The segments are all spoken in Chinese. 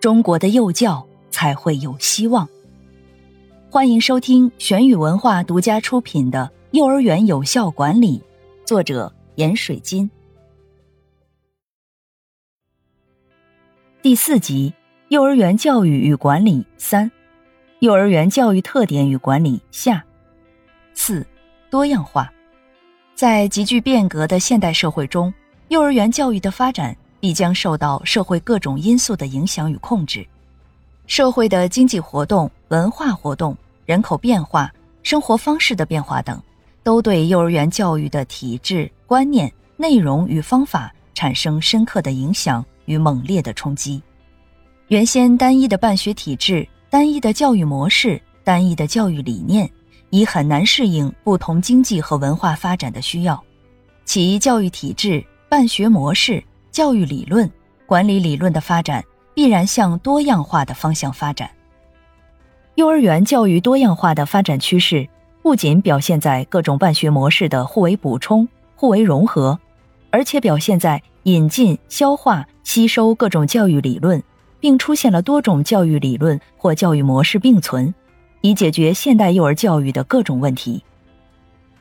中国的幼教才会有希望。欢迎收听玄宇文化独家出品的《幼儿园有效管理》，作者严水金。第四集：幼儿园教育与管理三，幼儿园教育特点与管理下。四，多样化，在急剧变革的现代社会中，幼儿园教育的发展必将受到社会各种因素的影响与控制。社会的经济活动、文化活动、人口变化、生活方式的变化等，都对幼儿园教育的体制、观念、内容与方法产生深刻的影响与猛烈的冲击。原先单一的办学体制、单一的教育模式、单一的教育理念。已很难适应不同经济和文化发展的需要，其教育体制、办学模式、教育理论、管理理论的发展必然向多样化的方向发展。幼儿园教育多样化的发展趋势，不仅表现在各种办学模式的互为补充、互为融合，而且表现在引进、消化、吸收各种教育理论，并出现了多种教育理论或教育模式并存。以解决现代幼儿教育的各种问题。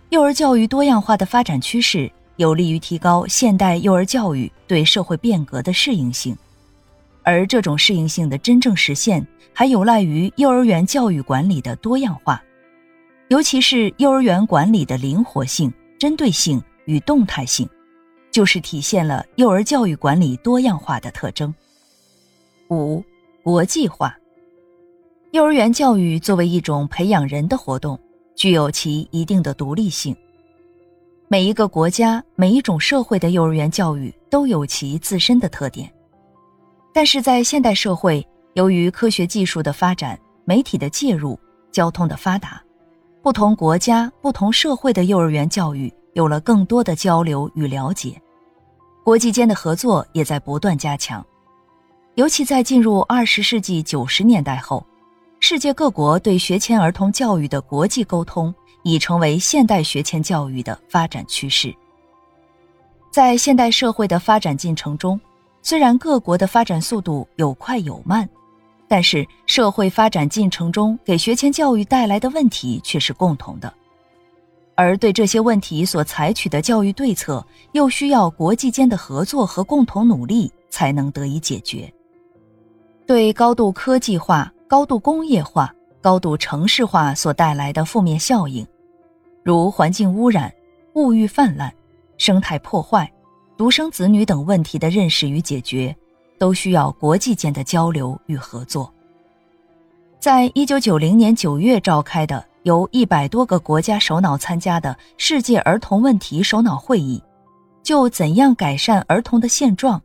幼儿教育多样化的发展趋势，有利于提高现代幼儿教育对社会变革的适应性，而这种适应性的真正实现，还有赖于幼儿园教育管理的多样化，尤其是幼儿园管理的灵活性、针对性与动态性，就是体现了幼儿教育管理多样化的特征。五、国际化。幼儿园教育作为一种培养人的活动，具有其一定的独立性。每一个国家、每一种社会的幼儿园教育都有其自身的特点。但是在现代社会，由于科学技术的发展、媒体的介入、交通的发达，不同国家、不同社会的幼儿园教育有了更多的交流与了解，国际间的合作也在不断加强。尤其在进入二十世纪九十年代后。世界各国对学前儿童教育的国际沟通，已成为现代学前教育的发展趋势。在现代社会的发展进程中，虽然各国的发展速度有快有慢，但是社会发展进程中给学前教育带来的问题却是共同的，而对这些问题所采取的教育对策，又需要国际间的合作和共同努力才能得以解决。对高度科技化。高度工业化、高度城市化所带来的负面效应，如环境污染、物欲泛滥、生态破坏、独生子女等问题的认识与解决，都需要国际间的交流与合作。在一九九零年九月召开的由一百多个国家首脑参加的世界儿童问题首脑会议，就怎样改善儿童的现状。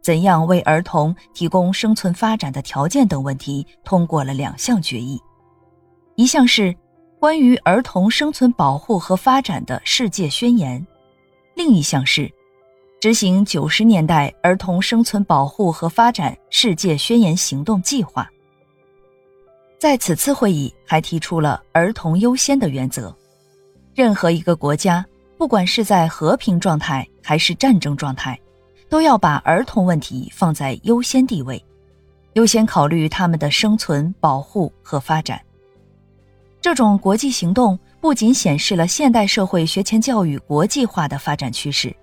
怎样为儿童提供生存发展的条件等问题，通过了两项决议，一项是关于儿童生存保护和发展的世界宣言，另一项是执行九十年代儿童生存保护和发展世界宣言行动计划。在此次会议还提出了儿童优先的原则，任何一个国家，不管是在和平状态还是战争状态。都要把儿童问题放在优先地位，优先考虑他们的生存、保护和发展。这种国际行动不仅显示了现代社会学前教育国际化的发展趋势，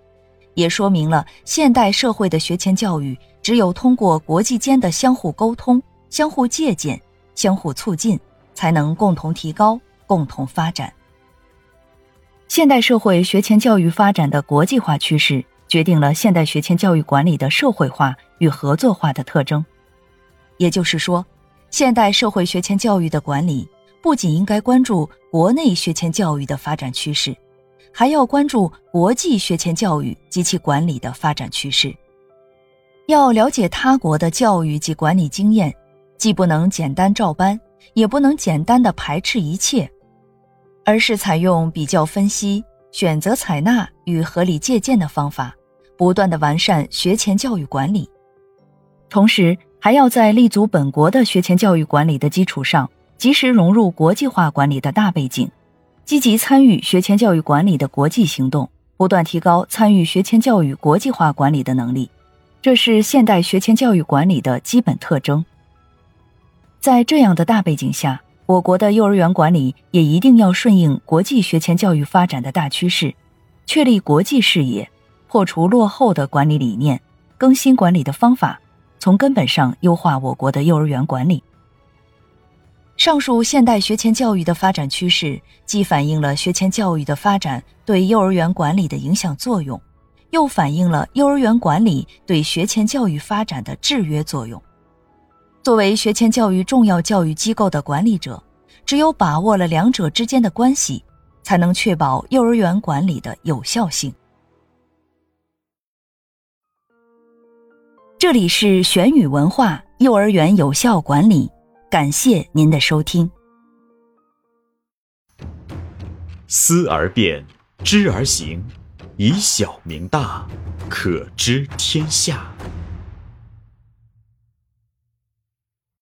也说明了现代社会的学前教育只有通过国际间的相互沟通、相互借鉴、相互促进，才能共同提高、共同发展。现代社会学前教育发展的国际化趋势。决定了现代学前教育管理的社会化与合作化的特征，也就是说，现代社会学前教育的管理不仅应该关注国内学前教育的发展趋势，还要关注国际学前教育及其管理的发展趋势。要了解他国的教育及管理经验，既不能简单照搬，也不能简单的排斥一切，而是采用比较分析、选择采纳与合理借鉴的方法，不断的完善学前教育管理。同时，还要在立足本国的学前教育管理的基础上，及时融入国际化管理的大背景，积极参与学前教育管理的国际行动，不断提高参与学前教育国际化管理的能力。这是现代学前教育管理的基本特征。在这样的大背景下，我国的幼儿园管理也一定要顺应国际学前教育发展的大趋势，确立国际视野，破除落后的管理理念，更新管理的方法。从根本上优化我国的幼儿园管理。上述现代学前教育的发展趋势，既反映了学前教育的发展对幼儿园管理的影响作用，又反映了幼儿园管理对学前教育发展的制约作用。作为学前教育重要教育机构的管理者，只有把握了两者之间的关系，才能确保幼儿园管理的有效性。这里是玄宇文化幼儿园有效管理，感谢您的收听。思而变，知而行，以小明大，可知天下。